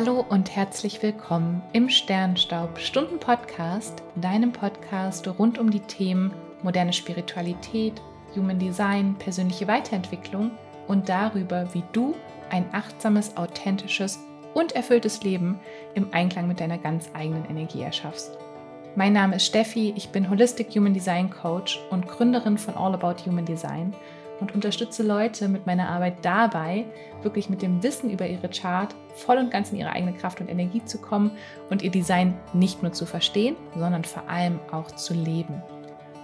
Hallo und herzlich willkommen im Sternstaub Stunden Podcast, deinem Podcast rund um die Themen moderne Spiritualität, Human Design, persönliche Weiterentwicklung und darüber, wie du ein achtsames, authentisches und erfülltes Leben im Einklang mit deiner ganz eigenen Energie erschaffst. Mein Name ist Steffi, ich bin Holistic Human Design Coach und Gründerin von All About Human Design und unterstütze Leute mit meiner Arbeit dabei, wirklich mit dem Wissen über ihre Chart voll und ganz in ihre eigene Kraft und Energie zu kommen und ihr Design nicht nur zu verstehen, sondern vor allem auch zu leben.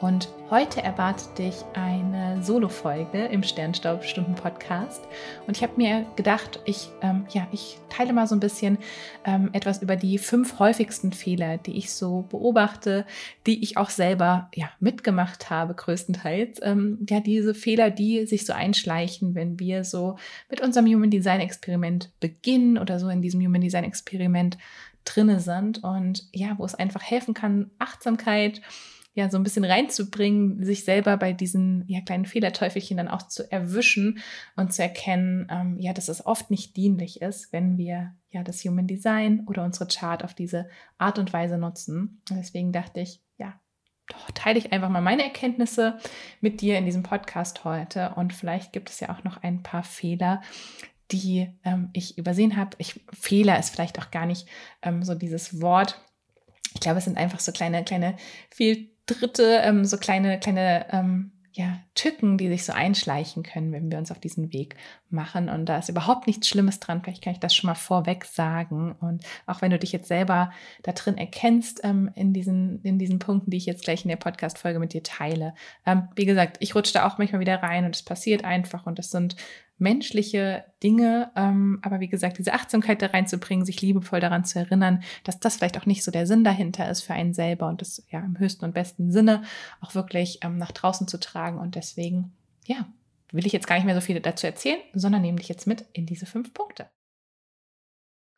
Und heute erwartet dich eine Solo-Folge im Sternstaubstunden-Podcast. Und ich habe mir gedacht, ich, ähm, ja, ich teile mal so ein bisschen ähm, etwas über die fünf häufigsten Fehler, die ich so beobachte, die ich auch selber ja, mitgemacht habe, größtenteils. Ähm, ja, diese Fehler, die sich so einschleichen, wenn wir so mit unserem Human Design Experiment beginnen oder so in diesem Human Design Experiment drinne sind und ja, wo es einfach helfen kann, Achtsamkeit, ja so ein bisschen reinzubringen, sich selber bei diesen ja, kleinen Fehlerteufelchen dann auch zu erwischen und zu erkennen, ähm, ja, dass es oft nicht dienlich ist, wenn wir ja das Human Design oder unsere Chart auf diese Art und Weise nutzen. Deswegen dachte ich, ja, doch, teile ich einfach mal meine Erkenntnisse mit dir in diesem Podcast heute und vielleicht gibt es ja auch noch ein paar Fehler, die ähm, ich übersehen habe. Fehler ist vielleicht auch gar nicht ähm, so dieses Wort. Ich glaube, es sind einfach so kleine, kleine viel dritte, ähm, so kleine, kleine ähm, ja, Tücken, die sich so einschleichen können, wenn wir uns auf diesen Weg machen. Und da ist überhaupt nichts Schlimmes dran. Vielleicht kann ich das schon mal vorweg sagen. Und auch wenn du dich jetzt selber da drin erkennst, ähm, in, diesen, in diesen Punkten, die ich jetzt gleich in der Podcast-Folge mit dir teile. Ähm, wie gesagt, ich rutsche da auch manchmal wieder rein und es passiert einfach. Und das sind menschliche Dinge. Ähm, aber wie gesagt, diese Achtsamkeit da reinzubringen, sich liebevoll daran zu erinnern, dass das vielleicht auch nicht so der Sinn dahinter ist für einen selber und das ja im höchsten und besten Sinne auch wirklich ähm, nach draußen zu tragen. Und deswegen, ja, will ich jetzt gar nicht mehr so viel dazu erzählen, sondern nehme dich jetzt mit in diese fünf Punkte.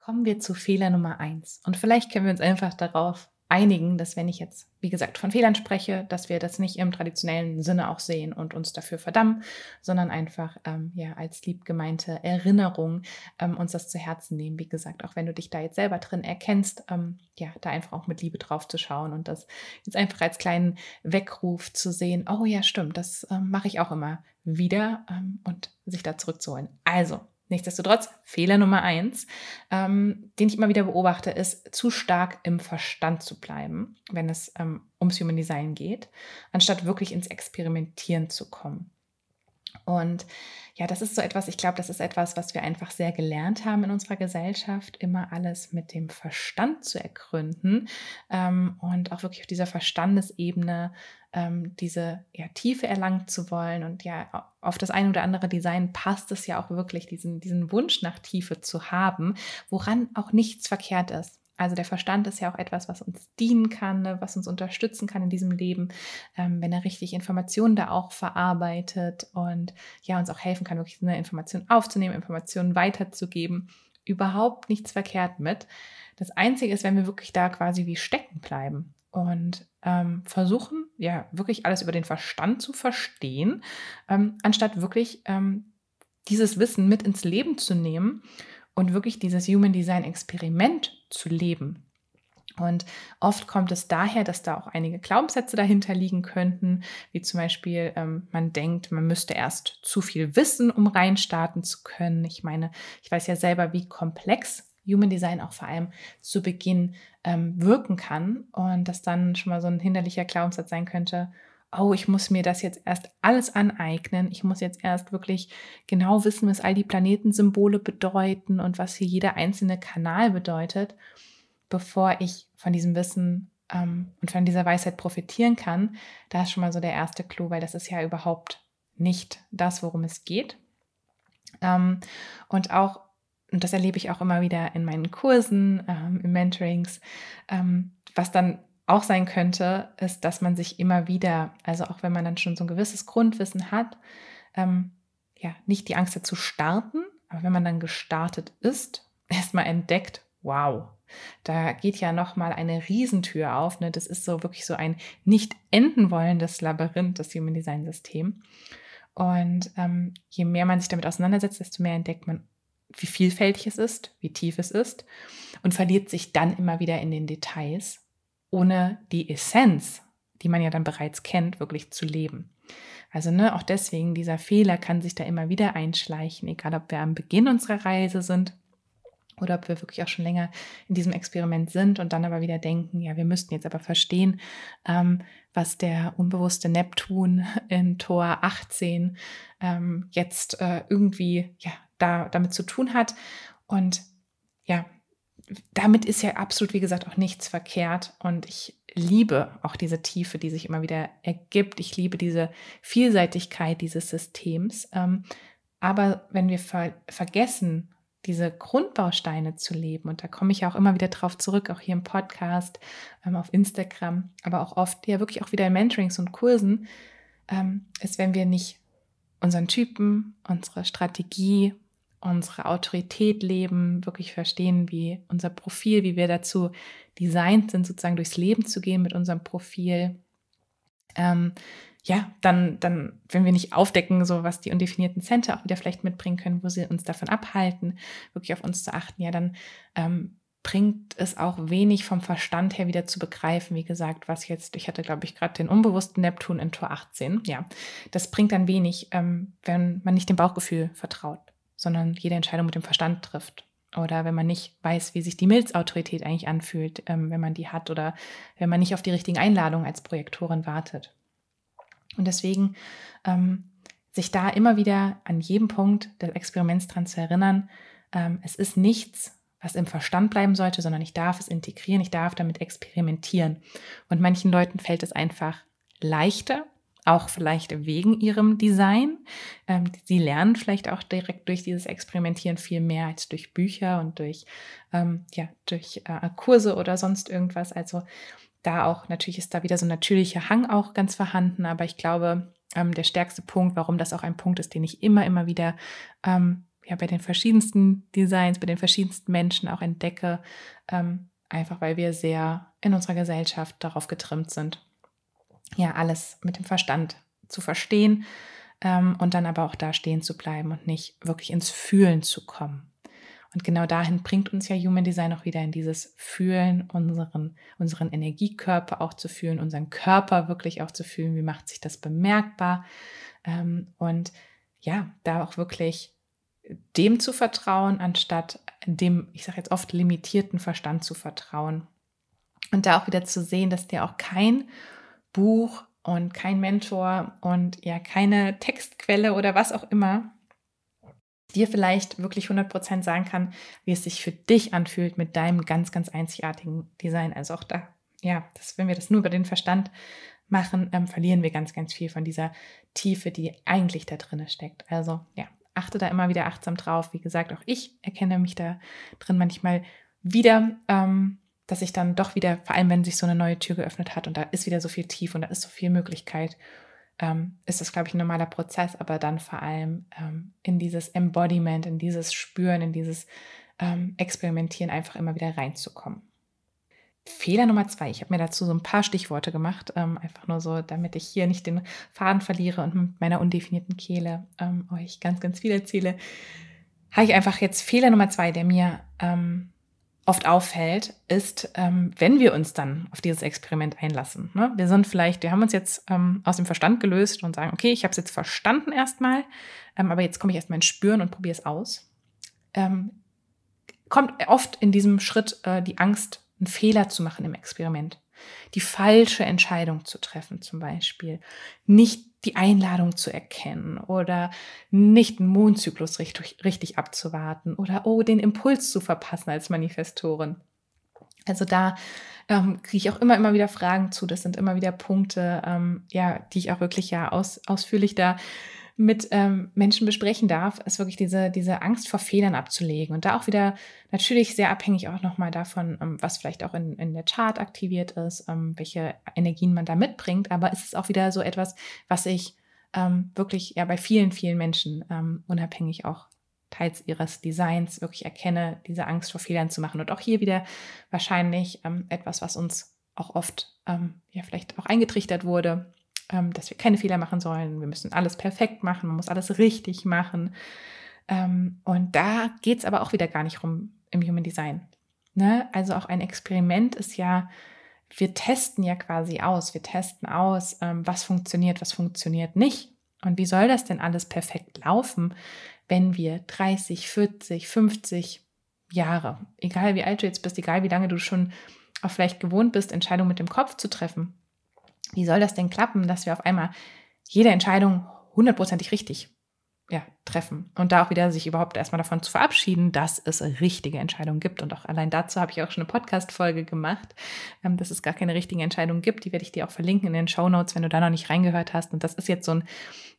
Kommen wir zu Fehler Nummer eins. Und vielleicht können wir uns einfach darauf einigen, dass wenn ich jetzt, wie gesagt, von Fehlern spreche, dass wir das nicht im traditionellen Sinne auch sehen und uns dafür verdammen, sondern einfach ähm, ja als liebgemeinte Erinnerung ähm, uns das zu Herzen nehmen. Wie gesagt, auch wenn du dich da jetzt selber drin erkennst, ähm, ja, da einfach auch mit Liebe drauf zu schauen und das jetzt einfach als kleinen Weckruf zu sehen, oh ja, stimmt, das ähm, mache ich auch immer wieder ähm, und sich da zurückzuholen. Also, Nichtsdestotrotz, Fehler Nummer eins, ähm, den ich immer wieder beobachte, ist, zu stark im Verstand zu bleiben, wenn es ähm, ums Human Design geht, anstatt wirklich ins Experimentieren zu kommen. Und ja, das ist so etwas, ich glaube, das ist etwas, was wir einfach sehr gelernt haben in unserer Gesellschaft, immer alles mit dem Verstand zu ergründen ähm, und auch wirklich auf dieser Verstandesebene ähm, diese ja, Tiefe erlangen zu wollen. Und ja, auf das eine oder andere Design passt es ja auch wirklich, diesen, diesen Wunsch nach Tiefe zu haben, woran auch nichts verkehrt ist. Also der Verstand ist ja auch etwas, was uns dienen kann, ne, was uns unterstützen kann in diesem Leben, ähm, wenn er richtig Informationen da auch verarbeitet und ja uns auch helfen kann, wirklich eine Information aufzunehmen, Informationen weiterzugeben. Überhaupt nichts verkehrt mit. Das Einzige ist, wenn wir wirklich da quasi wie stecken bleiben und ähm, versuchen, ja, wirklich alles über den Verstand zu verstehen, ähm, anstatt wirklich ähm, dieses Wissen mit ins Leben zu nehmen und wirklich dieses Human Design Experiment zu leben. Und oft kommt es daher, dass da auch einige Glaubenssätze dahinter liegen könnten, wie zum Beispiel, ähm, man denkt, man müsste erst zu viel wissen, um reinstarten zu können. Ich meine, ich weiß ja selber, wie komplex Human Design auch vor allem zu Beginn ähm, wirken kann und das dann schon mal so ein hinderlicher Glaubenssatz sein könnte, oh, ich muss mir das jetzt erst alles aneignen. Ich muss jetzt erst wirklich genau wissen, was all die Planetensymbole bedeuten und was hier jeder einzelne Kanal bedeutet, bevor ich von diesem Wissen ähm, und von dieser Weisheit profitieren kann. Da ist schon mal so der erste Clou, weil das ist ja überhaupt nicht das, worum es geht. Ähm, und auch, und das erlebe ich auch immer wieder in meinen Kursen, ähm, in Mentorings, ähm, was dann auch sein könnte, ist, dass man sich immer wieder, also auch wenn man dann schon so ein gewisses Grundwissen hat, ähm, ja, nicht die Angst hat zu starten, aber wenn man dann gestartet ist, erstmal entdeckt, wow, da geht ja nochmal eine Riesentür auf. Ne? Das ist so wirklich so ein nicht enden wollendes Labyrinth, das Human Design System. Und ähm, je mehr man sich damit auseinandersetzt, desto mehr entdeckt man, wie vielfältig es ist, wie tief es ist und verliert sich dann immer wieder in den Details, ohne die Essenz, die man ja dann bereits kennt, wirklich zu leben. Also ne, auch deswegen, dieser Fehler kann sich da immer wieder einschleichen, egal ob wir am Beginn unserer Reise sind oder ob wir wirklich auch schon länger in diesem Experiment sind und dann aber wieder denken, ja, wir müssten jetzt aber verstehen, ähm, was der unbewusste Neptun in Tor 18 ähm, jetzt äh, irgendwie ja, da, damit zu tun hat. Und ja, damit ist ja absolut, wie gesagt, auch nichts verkehrt. Und ich liebe auch diese Tiefe, die sich immer wieder ergibt. Ich liebe diese Vielseitigkeit dieses Systems. Ähm, aber wenn wir ver vergessen, diese Grundbausteine zu leben, und da komme ich ja auch immer wieder drauf zurück, auch hier im Podcast, ähm, auf Instagram, aber auch oft ja wirklich auch wieder in Mentorings und Kursen, ähm, ist, wenn wir nicht unseren Typen, unsere Strategie, unsere Autorität leben, wirklich verstehen, wie unser Profil, wie wir dazu designt sind, sozusagen durchs Leben zu gehen mit unserem Profil. Ähm, ja, dann, dann, wenn wir nicht aufdecken, so was die undefinierten Center auch wieder vielleicht mitbringen können, wo sie uns davon abhalten, wirklich auf uns zu achten, ja, dann ähm, bringt es auch wenig vom Verstand her wieder zu begreifen, wie gesagt, was jetzt, ich hatte, glaube ich, gerade den unbewussten Neptun in Tor 18, ja, das bringt dann wenig, ähm, wenn man nicht dem Bauchgefühl vertraut sondern jede Entscheidung mit dem Verstand trifft. Oder wenn man nicht weiß, wie sich die Milzautorität eigentlich anfühlt, ähm, wenn man die hat, oder wenn man nicht auf die richtigen Einladungen als Projektorin wartet. Und deswegen ähm, sich da immer wieder an jedem Punkt des Experiments dran zu erinnern, ähm, es ist nichts, was im Verstand bleiben sollte, sondern ich darf es integrieren, ich darf damit experimentieren. Und manchen Leuten fällt es einfach leichter, auch vielleicht wegen ihrem Design. Ähm, sie lernen vielleicht auch direkt durch dieses Experimentieren viel mehr als durch Bücher und durch, ähm, ja, durch äh, Kurse oder sonst irgendwas. Also da auch, natürlich ist da wieder so ein natürlicher Hang auch ganz vorhanden, aber ich glaube, ähm, der stärkste Punkt, warum das auch ein Punkt ist, den ich immer, immer wieder ähm, ja, bei den verschiedensten Designs, bei den verschiedensten Menschen auch entdecke, ähm, einfach weil wir sehr in unserer Gesellschaft darauf getrimmt sind, ja alles mit dem Verstand zu verstehen ähm, und dann aber auch da stehen zu bleiben und nicht wirklich ins Fühlen zu kommen. Und genau dahin bringt uns ja Human Design auch wieder in dieses Fühlen, unseren, unseren Energiekörper auch zu fühlen, unseren Körper wirklich auch zu fühlen, wie macht sich das bemerkbar. Ähm, und ja, da auch wirklich dem zu vertrauen, anstatt dem, ich sage jetzt oft, limitierten Verstand zu vertrauen. Und da auch wieder zu sehen, dass der auch kein Buch und kein Mentor und ja keine Textquelle oder was auch immer dir vielleicht wirklich 100% sagen kann, wie es sich für dich anfühlt mit deinem ganz, ganz einzigartigen Design. Also auch da, ja, das, wenn wir das nur über den Verstand machen, ähm, verlieren wir ganz, ganz viel von dieser Tiefe, die eigentlich da drin steckt. Also ja, achte da immer wieder achtsam drauf. Wie gesagt, auch ich erkenne mich da drin manchmal wieder. Ähm, dass ich dann doch wieder, vor allem wenn sich so eine neue Tür geöffnet hat und da ist wieder so viel tief und da ist so viel Möglichkeit, ähm, ist das, glaube ich, ein normaler Prozess, aber dann vor allem ähm, in dieses Embodiment, in dieses Spüren, in dieses ähm, Experimentieren einfach immer wieder reinzukommen. Fehler Nummer zwei. Ich habe mir dazu so ein paar Stichworte gemacht, ähm, einfach nur so, damit ich hier nicht den Faden verliere und mit meiner undefinierten Kehle ähm, euch ganz, ganz viel erzähle. Habe ich einfach jetzt Fehler Nummer zwei, der mir ähm, oft auffällt, ist, ähm, wenn wir uns dann auf dieses Experiment einlassen. Ne? Wir sind vielleicht, wir haben uns jetzt ähm, aus dem Verstand gelöst und sagen, okay, ich habe es jetzt verstanden erstmal, ähm, aber jetzt komme ich erstmal ins Spüren und probiere es aus. Ähm, kommt oft in diesem Schritt äh, die Angst, einen Fehler zu machen im Experiment. Die falsche Entscheidung zu treffen zum Beispiel. Nicht die Einladung zu erkennen oder nicht einen Mondzyklus richtig, richtig abzuwarten oder oh, den Impuls zu verpassen als Manifestorin. Also da ähm, kriege ich auch immer, immer wieder Fragen zu. Das sind immer wieder Punkte, ähm, ja, die ich auch wirklich ja aus, ausführlich da mit ähm, Menschen besprechen darf, ist wirklich diese, diese Angst vor Fehlern abzulegen. Und da auch wieder natürlich sehr abhängig auch nochmal davon, ähm, was vielleicht auch in, in der Chart aktiviert ist, ähm, welche Energien man da mitbringt. Aber es ist auch wieder so etwas, was ich ähm, wirklich ja bei vielen, vielen Menschen ähm, unabhängig auch teils ihres Designs wirklich erkenne, diese Angst vor Fehlern zu machen. Und auch hier wieder wahrscheinlich ähm, etwas, was uns auch oft ja vielleicht auch eingetrichtert wurde, ähm, dass wir keine Fehler machen sollen. Wir müssen alles perfekt machen, man muss alles richtig machen. Ähm, und da geht es aber auch wieder gar nicht rum im Human Design. Ne? Also auch ein Experiment ist ja, wir testen ja quasi aus. Wir testen aus, ähm, was funktioniert, was funktioniert nicht. Und wie soll das denn alles perfekt laufen, wenn wir 30, 40, 50 Jahre, egal wie alt du jetzt bist, egal wie lange du schon auch vielleicht gewohnt bist, Entscheidungen mit dem Kopf zu treffen, wie soll das denn klappen, dass wir auf einmal jede Entscheidung hundertprozentig richtig ja, treffen und da auch wieder sich überhaupt erstmal davon zu verabschieden, dass es richtige Entscheidungen gibt. Und auch allein dazu habe ich auch schon eine Podcast-Folge gemacht, ähm, dass es gar keine richtigen Entscheidungen gibt. Die werde ich dir auch verlinken in den Show Notes, wenn du da noch nicht reingehört hast. Und das ist jetzt so ein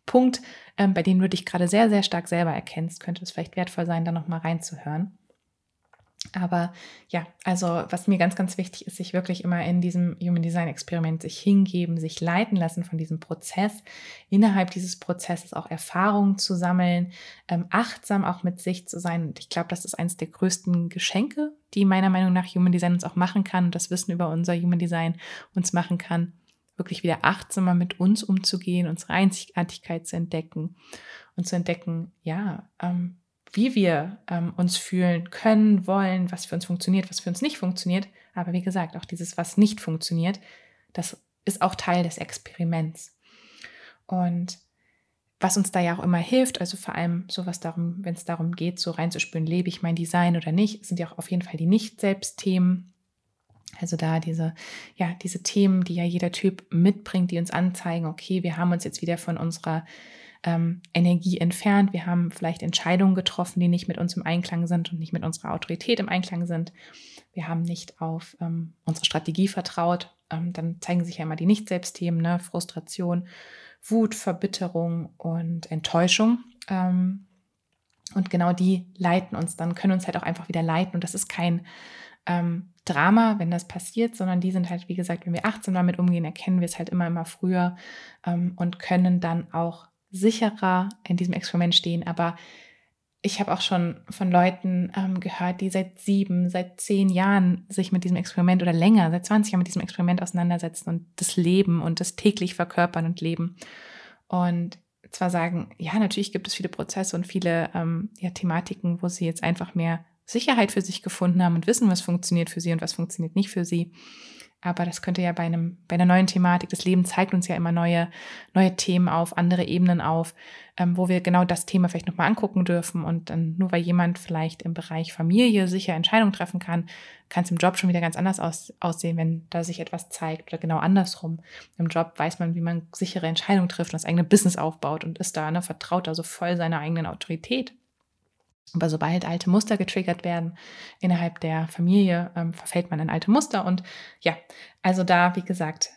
Punkt, ähm, bei dem du dich gerade sehr, sehr stark selber erkennst. Könnte es vielleicht wertvoll sein, da nochmal reinzuhören. Aber ja, also was mir ganz, ganz wichtig ist, sich wirklich immer in diesem Human Design Experiment sich hingeben, sich leiten lassen von diesem Prozess, innerhalb dieses Prozesses auch Erfahrungen zu sammeln, ähm, achtsam auch mit sich zu sein. Und ich glaube, das ist eines der größten Geschenke, die meiner Meinung nach Human Design uns auch machen kann und das Wissen über unser Human Design uns machen kann, wirklich wieder achtsamer mit uns umzugehen, unsere Einzigartigkeit zu entdecken und zu entdecken, ja, ähm, wie wir ähm, uns fühlen können, wollen, was für uns funktioniert, was für uns nicht funktioniert. Aber wie gesagt, auch dieses, was nicht funktioniert, das ist auch Teil des Experiments. Und was uns da ja auch immer hilft, also vor allem sowas darum, wenn es darum geht, so reinzuspüren, lebe ich mein Design oder nicht, sind ja auch auf jeden Fall die Nicht-Selbst-Themen. Also da diese, ja, diese Themen, die ja jeder Typ mitbringt, die uns anzeigen, okay, wir haben uns jetzt wieder von unserer ähm, Energie entfernt. Wir haben vielleicht Entscheidungen getroffen, die nicht mit uns im Einklang sind und nicht mit unserer Autorität im Einklang sind. Wir haben nicht auf ähm, unsere Strategie vertraut. Ähm, dann zeigen sich ja immer die Nicht-Selbst-Themen, ne? Frustration, Wut, Verbitterung und Enttäuschung. Ähm, und genau die leiten uns dann, können uns halt auch einfach wieder leiten. Und das ist kein ähm, Drama, wenn das passiert, sondern die sind halt, wie gesagt, wenn wir achtsam damit umgehen, erkennen wir es halt immer, immer früher ähm, und können dann auch sicherer in diesem Experiment stehen. Aber ich habe auch schon von Leuten ähm, gehört, die seit sieben, seit zehn Jahren sich mit diesem Experiment oder länger, seit 20 Jahren mit diesem Experiment auseinandersetzen und das Leben und das täglich verkörpern und leben. Und zwar sagen, ja, natürlich gibt es viele Prozesse und viele ähm, ja, Thematiken, wo sie jetzt einfach mehr Sicherheit für sich gefunden haben und wissen, was funktioniert für sie und was funktioniert nicht für sie. Aber das könnte ja bei, einem, bei einer neuen Thematik, das Leben zeigt uns ja immer neue, neue Themen auf, andere Ebenen auf, ähm, wo wir genau das Thema vielleicht nochmal angucken dürfen. Und dann nur weil jemand vielleicht im Bereich Familie sicher Entscheidungen treffen kann, kann es im Job schon wieder ganz anders aus, aussehen, wenn da sich etwas zeigt oder genau andersrum. Im Job weiß man, wie man sichere Entscheidungen trifft und das eigene Business aufbaut und ist da, ne, vertraut da so voll seiner eigenen Autorität. Aber sobald alte Muster getriggert werden innerhalb der Familie, ähm, verfällt man in alte Muster. Und ja, also da, wie gesagt,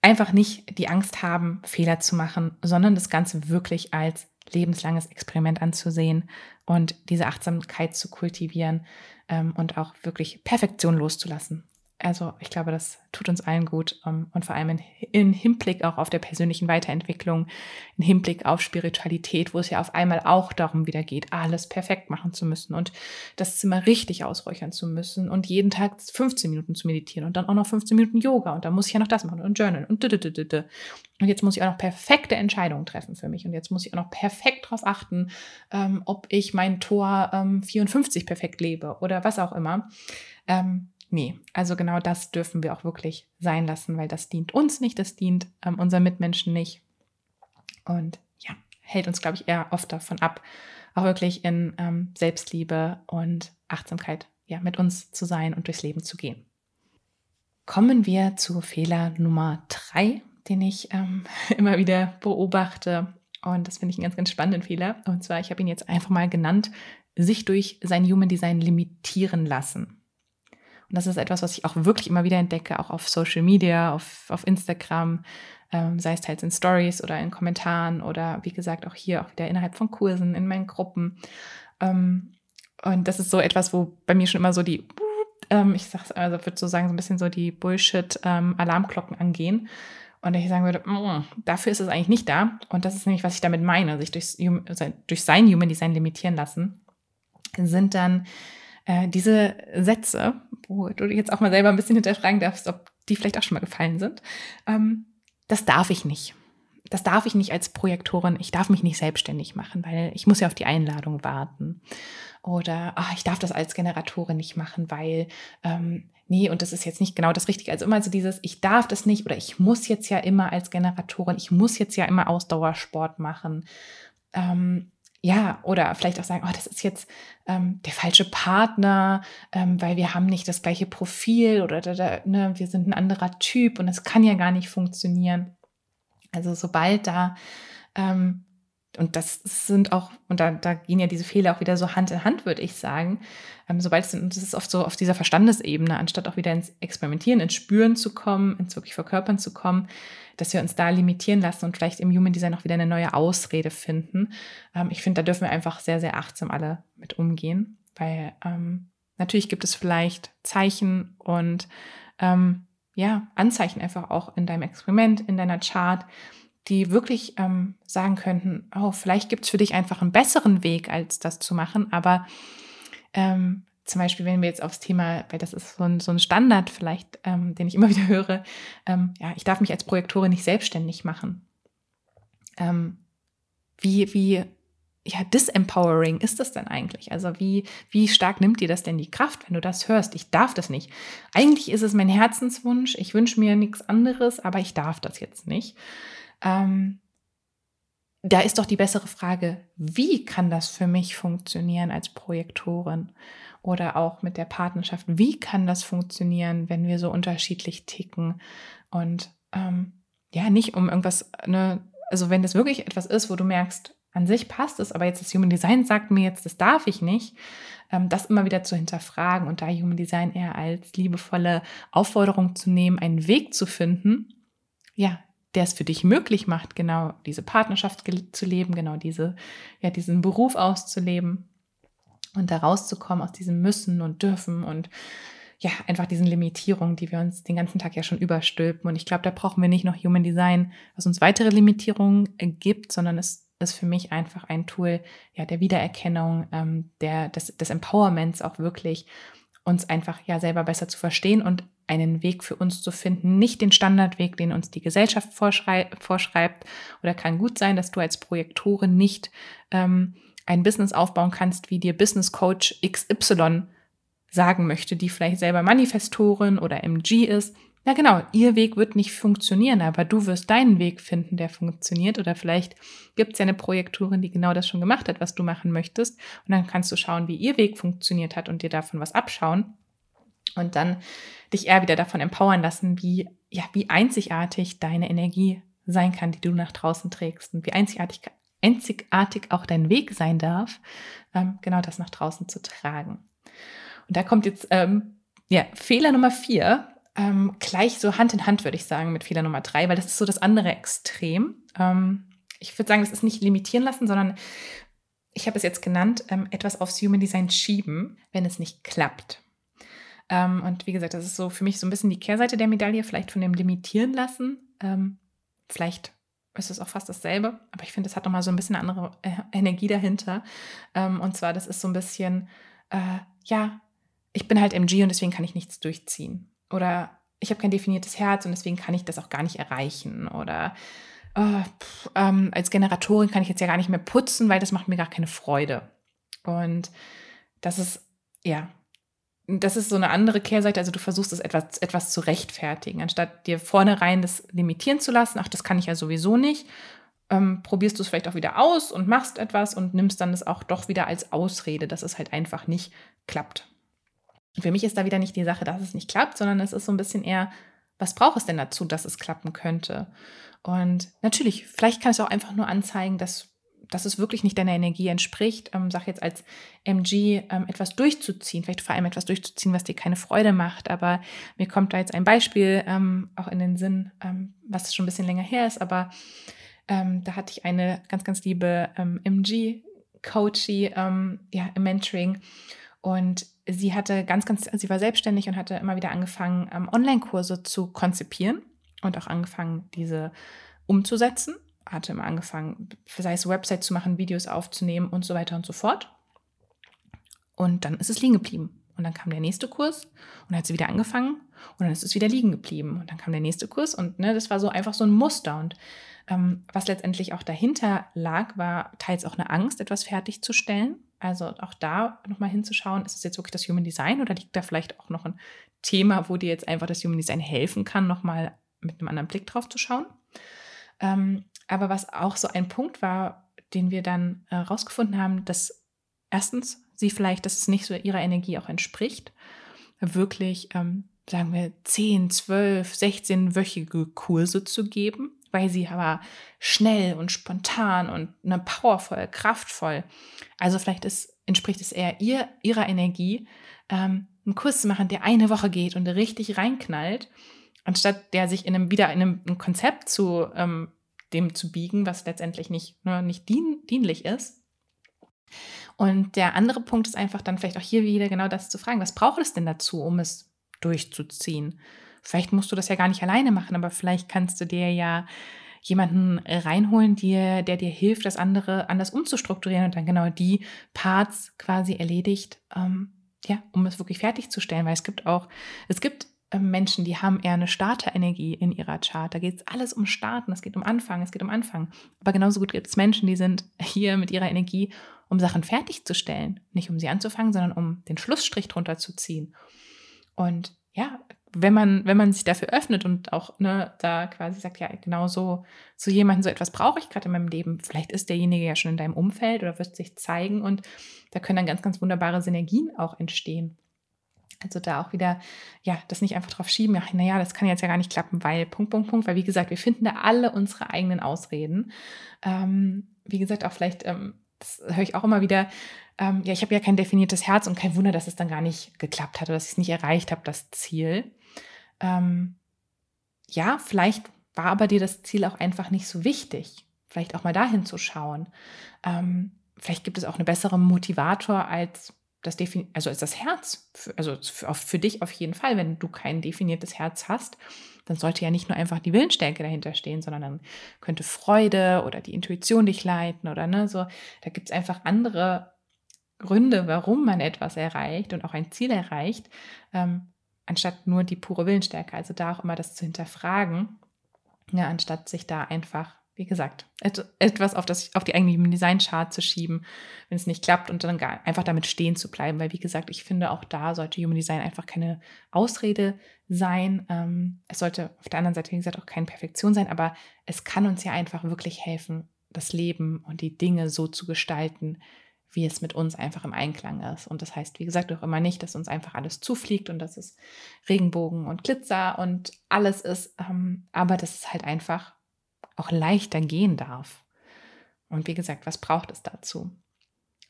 einfach nicht die Angst haben, Fehler zu machen, sondern das Ganze wirklich als lebenslanges Experiment anzusehen und diese Achtsamkeit zu kultivieren ähm, und auch wirklich Perfektion loszulassen. Also ich glaube, das tut uns allen gut ähm, und vor allem in, in, Hinblick auch auf der persönlichen Weiterentwicklung, in Hinblick auf Spiritualität, wo es ja auf einmal auch darum wieder geht, alles perfekt machen zu müssen und das Zimmer richtig ausräuchern zu müssen und jeden Tag 15 Minuten zu meditieren und dann auch noch 15 Minuten Yoga und dann muss ich ja noch das machen und Journal und und jetzt muss ich auch noch perfekte Entscheidungen treffen für mich und jetzt muss ich auch noch perfekt darauf achten, ähm, ob ich mein Tor ähm, 54 perfekt lebe oder was auch immer. Nee, also genau das dürfen wir auch wirklich sein lassen, weil das dient uns nicht, das dient ähm, unseren Mitmenschen nicht. Und ja, hält uns, glaube ich, eher oft davon ab, auch wirklich in ähm, Selbstliebe und Achtsamkeit ja, mit uns zu sein und durchs Leben zu gehen. Kommen wir zu Fehler Nummer drei, den ich ähm, immer wieder beobachte. Und das finde ich einen ganz, ganz spannenden Fehler. Und zwar, ich habe ihn jetzt einfach mal genannt, sich durch sein Human Design limitieren lassen. Und das ist etwas, was ich auch wirklich immer wieder entdecke, auch auf Social Media, auf, auf Instagram, ähm, sei es halt in Stories oder in Kommentaren oder wie gesagt auch hier auch wieder innerhalb von Kursen, in meinen Gruppen. Ähm, und das ist so etwas, wo bei mir schon immer so die, ähm, ich sag's also, würde so sagen, so ein bisschen so die Bullshit-Alarmglocken angehen. Und ich sagen würde, mm, dafür ist es eigentlich nicht da. Und das ist nämlich, was ich damit meine, sich durchs, durch sein Human Design limitieren lassen, sind dann äh, diese Sätze, wo du jetzt auch mal selber ein bisschen hinterfragen darfst, ob die vielleicht auch schon mal gefallen sind, ähm, das darf ich nicht. das darf ich nicht als Projektorin, ich darf mich nicht selbstständig machen, weil ich muss ja auf die Einladung warten. Oder ach, ich darf das als Generatorin nicht machen, weil, ähm, nee, und das ist jetzt nicht genau das Richtige. Also immer so dieses, ich darf das nicht oder ich muss jetzt ja immer als Generatorin, ich muss jetzt ja immer Ausdauersport machen. Ähm, ja, oder vielleicht auch sagen, oh, das ist jetzt ähm, der falsche Partner, ähm, weil wir haben nicht das gleiche Profil oder da, da, ne, wir sind ein anderer Typ und das kann ja gar nicht funktionieren. Also sobald da, ähm, und das sind auch, und da, da gehen ja diese Fehler auch wieder so Hand in Hand, würde ich sagen, ähm, sobald es, das ist oft so auf dieser Verstandesebene, anstatt auch wieder ins Experimentieren, ins Spüren zu kommen, ins wirklich Verkörpern zu kommen, dass wir uns da limitieren lassen und vielleicht im Human Design auch wieder eine neue Ausrede finden. Ähm, ich finde, da dürfen wir einfach sehr, sehr achtsam alle mit umgehen, weil ähm, natürlich gibt es vielleicht Zeichen und ähm, ja, Anzeichen einfach auch in deinem Experiment, in deiner Chart, die wirklich ähm, sagen könnten, oh, vielleicht gibt es für dich einfach einen besseren Weg, als das zu machen. Aber ähm, zum Beispiel, wenn wir jetzt aufs Thema, weil das ist so ein, so ein Standard vielleicht, ähm, den ich immer wieder höre, ähm, ja, ich darf mich als Projektorin nicht selbstständig machen. Ähm, wie, wie ja, disempowering ist das denn eigentlich? Also wie, wie stark nimmt dir das denn die Kraft, wenn du das hörst? Ich darf das nicht. Eigentlich ist es mein Herzenswunsch. Ich wünsche mir nichts anderes, aber ich darf das jetzt nicht. Ähm, da ist doch die bessere Frage, wie kann das für mich funktionieren als Projektorin? Oder auch mit der Partnerschaft, wie kann das funktionieren, wenn wir so unterschiedlich ticken? Und ähm, ja, nicht um irgendwas, ne, also wenn das wirklich etwas ist, wo du merkst, an sich passt es, aber jetzt das Human Design sagt mir jetzt, das darf ich nicht, ähm, das immer wieder zu hinterfragen und da Human Design eher als liebevolle Aufforderung zu nehmen, einen Weg zu finden, ja, der es für dich möglich macht, genau diese Partnerschaft zu leben, genau diese, ja, diesen Beruf auszuleben und da rauszukommen aus diesem Müssen und Dürfen und ja, einfach diesen Limitierungen, die wir uns den ganzen Tag ja schon überstülpen. Und ich glaube, da brauchen wir nicht noch Human Design, was uns weitere Limitierungen äh, gibt, sondern es ist für mich einfach ein Tool ja, der Wiedererkennung, ähm, der, des, des Empowerments auch wirklich, uns einfach ja selber besser zu verstehen und einen Weg für uns zu finden, nicht den Standardweg, den uns die Gesellschaft vorschreibt. Oder kann gut sein, dass du als Projektorin nicht ähm, ein Business aufbauen kannst, wie dir Business Coach XY sagen möchte, die vielleicht selber Manifestorin oder MG ist ja, genau, ihr Weg wird nicht funktionieren, aber du wirst deinen Weg finden, der funktioniert. Oder vielleicht gibt es ja eine Projektorin, die genau das schon gemacht hat, was du machen möchtest. Und dann kannst du schauen, wie ihr Weg funktioniert hat und dir davon was abschauen. Und dann dich eher wieder davon empowern lassen, wie, ja, wie einzigartig deine Energie sein kann, die du nach draußen trägst. Und wie einzigartig, einzigartig auch dein Weg sein darf, ähm, genau das nach draußen zu tragen. Und da kommt jetzt ähm, ja, Fehler Nummer vier ähm, gleich so Hand in Hand, würde ich sagen, mit Fehler Nummer drei, weil das ist so das andere Extrem. Ähm, ich würde sagen, das ist nicht limitieren lassen, sondern ich habe es jetzt genannt, ähm, etwas aufs Human Design schieben, wenn es nicht klappt. Ähm, und wie gesagt, das ist so für mich so ein bisschen die Kehrseite der Medaille, vielleicht von dem Limitieren lassen. Ähm, vielleicht ist es auch fast dasselbe, aber ich finde, es hat nochmal so ein bisschen eine andere äh, Energie dahinter. Ähm, und zwar, das ist so ein bisschen, äh, ja, ich bin halt MG und deswegen kann ich nichts durchziehen. Oder ich habe kein definiertes Herz und deswegen kann ich das auch gar nicht erreichen. Oder oh, pff, ähm, als Generatorin kann ich jetzt ja gar nicht mehr putzen, weil das macht mir gar keine Freude. Und das ist, ja, das ist so eine andere Kehrseite. Also du versuchst es etwas, etwas zu rechtfertigen, anstatt dir vornherein das limitieren zu lassen. Ach, das kann ich ja sowieso nicht. Ähm, probierst du es vielleicht auch wieder aus und machst etwas und nimmst dann das auch doch wieder als Ausrede, dass es halt einfach nicht klappt für mich ist da wieder nicht die Sache, dass es nicht klappt, sondern es ist so ein bisschen eher, was braucht es denn dazu, dass es klappen könnte? Und natürlich, vielleicht kann es auch einfach nur anzeigen, dass, dass es wirklich nicht deiner Energie entspricht. Ähm, sag jetzt als MG ähm, etwas durchzuziehen, vielleicht vor allem etwas durchzuziehen, was dir keine Freude macht. Aber mir kommt da jetzt ein Beispiel ähm, auch in den Sinn, ähm, was schon ein bisschen länger her ist. Aber ähm, da hatte ich eine ganz, ganz liebe ähm, MG-Coachie ja, im Mentoring. Und sie hatte ganz, ganz, sie war selbstständig und hatte immer wieder angefangen, ähm, Online-Kurse zu konzipieren und auch angefangen, diese umzusetzen. Hatte immer angefangen, sei es Website zu machen, Videos aufzunehmen und so weiter und so fort. Und dann ist es liegen geblieben. und dann kam der nächste Kurs und dann hat sie wieder angefangen und dann ist es wieder liegen geblieben und dann kam der nächste Kurs und ne, das war so einfach so ein Muster und ähm, was letztendlich auch dahinter lag, war teils auch eine Angst, etwas fertigzustellen. Also auch da nochmal hinzuschauen, ist es jetzt wirklich das Human Design oder liegt da vielleicht auch noch ein Thema, wo dir jetzt einfach das Human Design helfen kann, nochmal mit einem anderen Blick drauf zu schauen. Ähm, aber was auch so ein Punkt war, den wir dann herausgefunden äh, haben, dass erstens sie vielleicht, dass es nicht so ihrer Energie auch entspricht, wirklich, ähm, sagen wir, 10, 12, 16-wöchige Kurse zu geben, weil sie aber schnell und spontan und ne, powervoll, kraftvoll. Also vielleicht ist, entspricht es eher ihr, ihrer Energie, ähm, einen Kurs zu machen, der eine Woche geht und richtig reinknallt, anstatt der sich in einem, wieder in einem, einem Konzept zu ähm, dem zu biegen, was letztendlich nicht, ne, nicht dien, dienlich ist. Und der andere Punkt ist einfach dann vielleicht auch hier wieder genau das zu fragen, was braucht es denn dazu, um es durchzuziehen? Vielleicht musst du das ja gar nicht alleine machen, aber vielleicht kannst du dir ja jemanden reinholen, der, der dir hilft, das andere anders umzustrukturieren und dann genau die Parts quasi erledigt, ähm, ja, um es wirklich fertigzustellen. Weil es gibt auch, es gibt Menschen, die haben eher eine Starterenergie in ihrer Chart. Da geht es alles um Starten, es geht um Anfang, es geht um Anfang. Aber genauso gut gibt es Menschen, die sind hier mit ihrer Energie, um Sachen fertigzustellen. Nicht um sie anzufangen, sondern um den Schlussstrich drunter zu ziehen. Und ja, wenn man, wenn man sich dafür öffnet und auch ne, da quasi sagt, ja, genau so, so jemanden, so etwas brauche ich gerade in meinem Leben. Vielleicht ist derjenige ja schon in deinem Umfeld oder wird sich zeigen und da können dann ganz, ganz wunderbare Synergien auch entstehen. Also da auch wieder, ja, das nicht einfach drauf schieben, ja, naja, das kann jetzt ja gar nicht klappen, weil Punkt, Punkt, Punkt, weil wie gesagt, wir finden da alle unsere eigenen Ausreden. Ähm, wie gesagt, auch vielleicht, ähm, das höre ich auch immer wieder, ähm, ja, ich habe ja kein definiertes Herz und kein Wunder, dass es dann gar nicht geklappt hat oder dass ich es nicht erreicht habe, das Ziel. Ähm, ja, vielleicht war aber dir das Ziel auch einfach nicht so wichtig. Vielleicht auch mal dahin zu schauen. Ähm, vielleicht gibt es auch eine bessere Motivator als das Defin also ist das Herz, für, also für, dich auf jeden Fall, wenn du kein definiertes Herz hast, dann sollte ja nicht nur einfach die Willensstärke dahinter stehen, sondern dann könnte Freude oder die Intuition dich leiten oder ne, so. Da gibt es einfach andere Gründe, warum man etwas erreicht und auch ein Ziel erreicht, ähm, anstatt nur die pure Willensstärke. Also da auch immer das zu hinterfragen, ja, anstatt sich da einfach wie gesagt, etwas auf, das, auf die eigentliche Design-Chart zu schieben, wenn es nicht klappt und dann einfach damit stehen zu bleiben. Weil, wie gesagt, ich finde, auch da sollte Human Design einfach keine Ausrede sein. Ähm, es sollte auf der anderen Seite, wie gesagt, auch keine Perfektion sein, aber es kann uns ja einfach wirklich helfen, das Leben und die Dinge so zu gestalten, wie es mit uns einfach im Einklang ist. Und das heißt, wie gesagt, auch immer nicht, dass uns einfach alles zufliegt und dass es Regenbogen und Glitzer und alles ist, ähm, aber dass es halt einfach auch leichter gehen darf. Und wie gesagt, was braucht es dazu?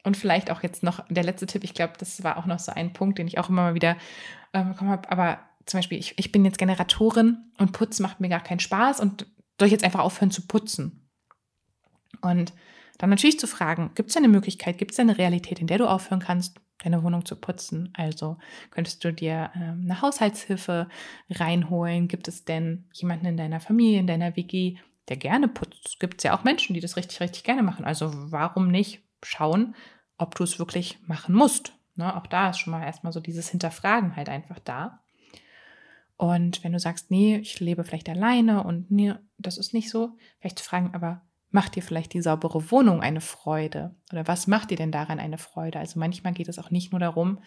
Und vielleicht auch jetzt noch der letzte Tipp, ich glaube, das war auch noch so ein Punkt, den ich auch immer mal wieder äh, bekommen habe. Aber zum Beispiel, ich, ich bin jetzt Generatorin und Putz macht mir gar keinen Spaß und soll ich jetzt einfach aufhören zu putzen? Und dann natürlich zu fragen, gibt es eine Möglichkeit, gibt es eine Realität, in der du aufhören kannst, deine Wohnung zu putzen? Also könntest du dir ähm, eine Haushaltshilfe reinholen? Gibt es denn jemanden in deiner Familie, in deiner WG, der gerne putzt. Es gibt ja auch Menschen, die das richtig, richtig gerne machen. Also warum nicht schauen, ob du es wirklich machen musst? Ne, auch da ist schon mal erstmal so dieses Hinterfragen halt einfach da. Und wenn du sagst, nee, ich lebe vielleicht alleine und nee, das ist nicht so, vielleicht zu fragen, aber macht dir vielleicht die saubere Wohnung eine Freude? Oder was macht dir denn daran eine Freude? Also manchmal geht es auch nicht nur darum,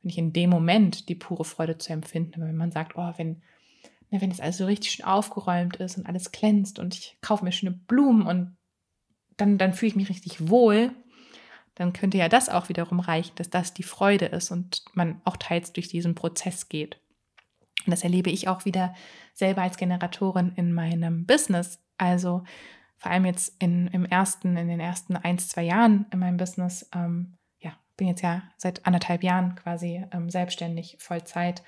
wenn ich in dem Moment die pure Freude zu empfinden, aber wenn man sagt, oh, wenn ja, wenn es also richtig schön aufgeräumt ist und alles glänzt und ich kaufe mir schöne Blumen und dann, dann fühle ich mich richtig wohl, dann könnte ja das auch wiederum reichen, dass das die Freude ist und man auch teils durch diesen Prozess geht. Und das erlebe ich auch wieder selber als Generatorin in meinem Business. Also vor allem jetzt in, im ersten, in den ersten ein, zwei Jahren in meinem Business. Ähm, ja, bin jetzt ja seit anderthalb Jahren quasi ähm, selbstständig, Vollzeit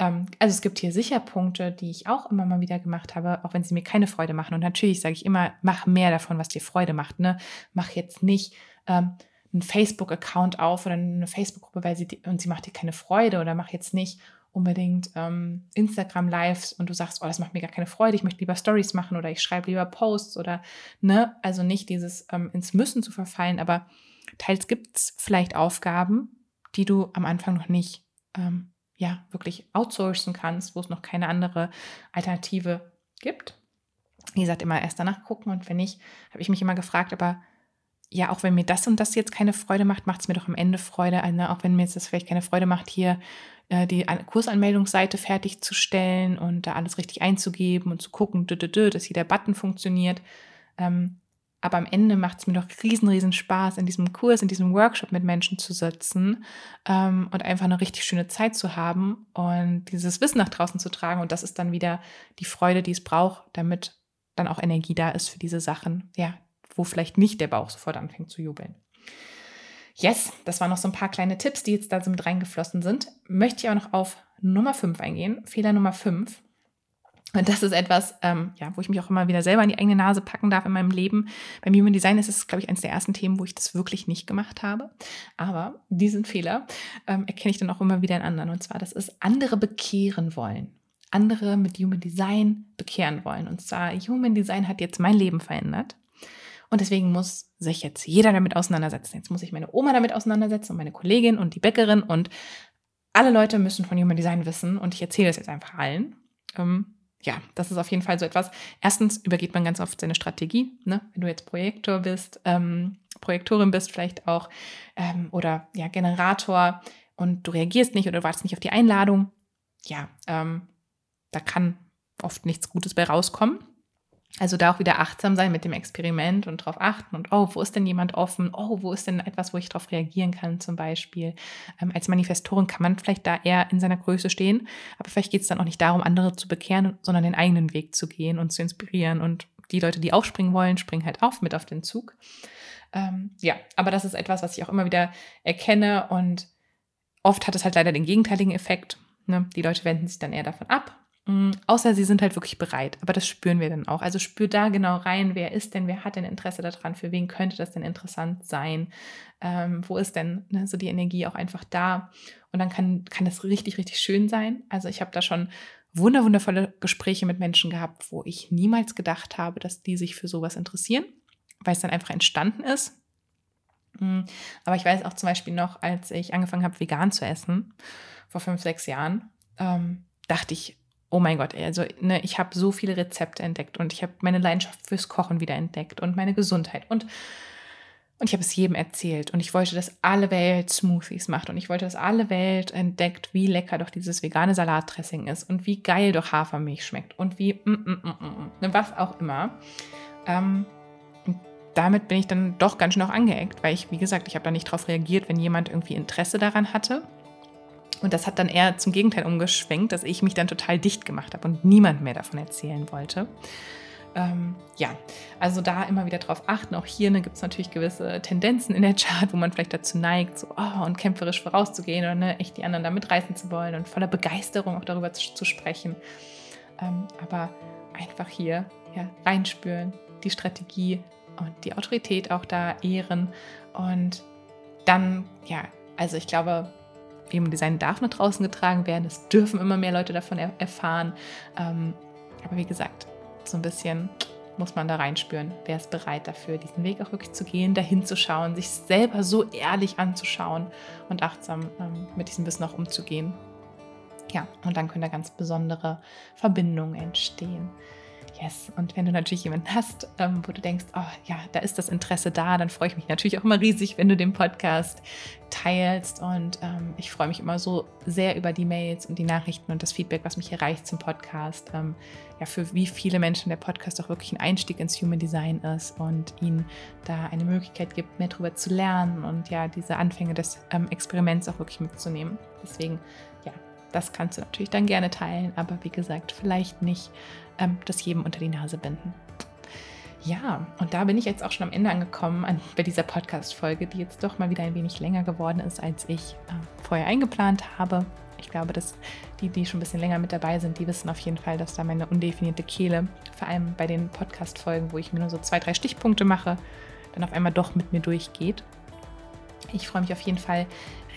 also es gibt hier sicher Punkte, die ich auch immer mal wieder gemacht habe, auch wenn sie mir keine Freude machen. Und natürlich sage ich immer, mach mehr davon, was dir Freude macht. Ne? Mach jetzt nicht ähm, einen Facebook-Account auf oder eine Facebook-Gruppe, weil sie und sie macht dir keine Freude oder mach jetzt nicht unbedingt ähm, Instagram-Lives und du sagst, oh, das macht mir gar keine Freude, ich möchte lieber Stories machen oder ich schreibe lieber Posts oder ne, also nicht dieses ähm, ins Müssen zu verfallen, aber teils gibt es vielleicht Aufgaben, die du am Anfang noch nicht ähm, ja wirklich outsourcen kannst, wo es noch keine andere Alternative gibt. Wie gesagt, immer erst danach gucken und wenn nicht, habe ich mich immer gefragt, aber ja, auch wenn mir das und das jetzt keine Freude macht, macht es mir doch am Ende Freude, also auch wenn mir jetzt das vielleicht keine Freude macht, hier äh, die Kursanmeldungsseite fertigzustellen und da alles richtig einzugeben und zu gucken, dass jeder Button funktioniert. Ähm, aber am Ende macht es mir doch riesen, riesen Spaß, in diesem Kurs, in diesem Workshop mit Menschen zu sitzen ähm, und einfach eine richtig schöne Zeit zu haben und dieses Wissen nach draußen zu tragen. Und das ist dann wieder die Freude, die es braucht, damit dann auch Energie da ist für diese Sachen, ja, wo vielleicht nicht der Bauch sofort anfängt zu jubeln. Yes, das waren noch so ein paar kleine Tipps, die jetzt da so mit reingeflossen sind. Möchte ich aber noch auf Nummer 5 eingehen. Fehler Nummer 5. Und das ist etwas, ähm, ja, wo ich mich auch immer wieder selber in die eigene Nase packen darf in meinem Leben. Beim Human Design ist es, glaube ich, eines der ersten Themen, wo ich das wirklich nicht gemacht habe. Aber diesen Fehler ähm, erkenne ich dann auch immer wieder in anderen. Und zwar, das ist andere bekehren wollen. Andere mit Human Design bekehren wollen. Und zwar, Human Design hat jetzt mein Leben verändert. Und deswegen muss sich jetzt jeder damit auseinandersetzen. Jetzt muss ich meine Oma damit auseinandersetzen und meine Kollegin und die Bäckerin und alle Leute müssen von Human Design wissen und ich erzähle das jetzt einfach allen. Ähm, ja, das ist auf jeden Fall so etwas. Erstens übergeht man ganz oft seine Strategie. Ne? Wenn du jetzt Projektor bist, ähm, Projektorin bist vielleicht auch ähm, oder ja, Generator und du reagierst nicht oder wartest nicht auf die Einladung, ja, ähm, da kann oft nichts Gutes bei rauskommen. Also da auch wieder achtsam sein mit dem Experiment und darauf achten und oh, wo ist denn jemand offen? Oh, wo ist denn etwas, wo ich darauf reagieren kann zum Beispiel? Ähm, als Manifestorin kann man vielleicht da eher in seiner Größe stehen, aber vielleicht geht es dann auch nicht darum, andere zu bekehren, sondern den eigenen Weg zu gehen und zu inspirieren. Und die Leute, die aufspringen wollen, springen halt auf mit auf den Zug. Ähm, ja, aber das ist etwas, was ich auch immer wieder erkenne und oft hat es halt leider den gegenteiligen Effekt. Ne? Die Leute wenden sich dann eher davon ab außer sie sind halt wirklich bereit. Aber das spüren wir dann auch. Also spürt da genau rein, wer ist denn, wer hat denn Interesse daran, für wen könnte das denn interessant sein? Ähm, wo ist denn ne, so die Energie auch einfach da? Und dann kann, kann das richtig, richtig schön sein. Also ich habe da schon wunder, wundervolle Gespräche mit Menschen gehabt, wo ich niemals gedacht habe, dass die sich für sowas interessieren, weil es dann einfach entstanden ist. Mm, aber ich weiß auch zum Beispiel noch, als ich angefangen habe, vegan zu essen, vor fünf, sechs Jahren, ähm, dachte ich, oh mein Gott, also ne, ich habe so viele Rezepte entdeckt und ich habe meine Leidenschaft fürs Kochen wieder entdeckt und meine Gesundheit und und ich habe es jedem erzählt und ich wollte, dass alle Welt Smoothies macht und ich wollte, dass alle Welt entdeckt, wie lecker doch dieses vegane Salatdressing ist und wie geil doch Hafermilch schmeckt und wie mm, mm, mm, mm, mm ne, was auch immer. Ähm, damit bin ich dann doch ganz schön auch angeeckt, weil ich, wie gesagt, ich habe da nicht drauf reagiert, wenn jemand irgendwie Interesse daran hatte und das hat dann eher zum Gegenteil umgeschwenkt, dass ich mich dann total dicht gemacht habe und niemand mehr davon erzählen wollte. Ähm, ja, also da immer wieder drauf achten. Auch hier ne, gibt es natürlich gewisse Tendenzen in der Chart, wo man vielleicht dazu neigt, so oh, und kämpferisch vorauszugehen oder ne, echt die anderen da mitreißen zu wollen und voller Begeisterung auch darüber zu, zu sprechen. Ähm, aber einfach hier ja, reinspüren, die Strategie und die Autorität auch da ehren und dann, ja, also ich glaube, Human Design darf nach draußen getragen werden. Es dürfen immer mehr Leute davon er erfahren. Ähm, aber wie gesagt, so ein bisschen muss man da reinspüren. Wer ist bereit dafür, diesen Weg auch wirklich zu gehen, dahin zu schauen, sich selber so ehrlich anzuschauen und achtsam ähm, mit diesem Wissen auch umzugehen. Ja, und dann können da ganz besondere Verbindungen entstehen. Yes. Und wenn du natürlich jemanden hast, ähm, wo du denkst, oh ja, da ist das Interesse da, dann freue ich mich natürlich auch immer riesig, wenn du den Podcast teilst. Und ähm, ich freue mich immer so sehr über die Mails und die Nachrichten und das Feedback, was mich erreicht zum Podcast. Ähm, ja, für wie viele Menschen der Podcast auch wirklich ein Einstieg ins Human Design ist und ihnen da eine Möglichkeit gibt, mehr darüber zu lernen und ja, diese Anfänge des ähm, Experiments auch wirklich mitzunehmen. Deswegen, ja, das kannst du natürlich dann gerne teilen, aber wie gesagt, vielleicht nicht ähm, das jedem unter die Nase binden. Ja, und da bin ich jetzt auch schon am Ende angekommen an, bei dieser Podcast-Folge, die jetzt doch mal wieder ein wenig länger geworden ist, als ich äh, vorher eingeplant habe. Ich glaube, dass die, die schon ein bisschen länger mit dabei sind, die wissen auf jeden Fall, dass da meine undefinierte Kehle, vor allem bei den Podcast-Folgen, wo ich mir nur so zwei, drei Stichpunkte mache, dann auf einmal doch mit mir durchgeht. Ich freue mich auf jeden Fall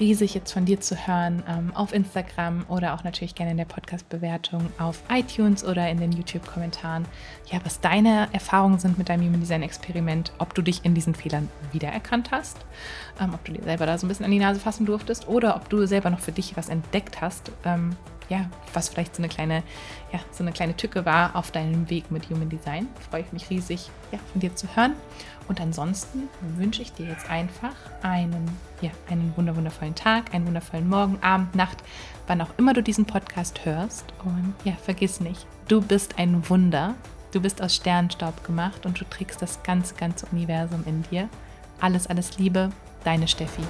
riesig, jetzt von dir zu hören ähm, auf Instagram oder auch natürlich gerne in der Podcast-Bewertung auf iTunes oder in den YouTube-Kommentaren. Ja, was deine Erfahrungen sind mit deinem Human Design-Experiment, ob du dich in diesen Fehlern wiedererkannt hast, ähm, ob du dir selber da so ein bisschen an die Nase fassen durftest oder ob du selber noch für dich was entdeckt hast, ähm, ja, was vielleicht so eine kleine, ja, so eine kleine Tücke war auf deinem Weg mit Human Design. Freue ich mich riesig, ja, von dir zu hören. Und ansonsten wünsche ich dir jetzt einfach einen, ja, einen wundervollen Tag, einen wundervollen Morgen, Abend, Nacht, wann auch immer du diesen Podcast hörst. Und ja, vergiss nicht, du bist ein Wunder. Du bist aus Sternstaub gemacht und du trägst das ganze, ganze Universum in dir. Alles, alles Liebe, deine Steffi.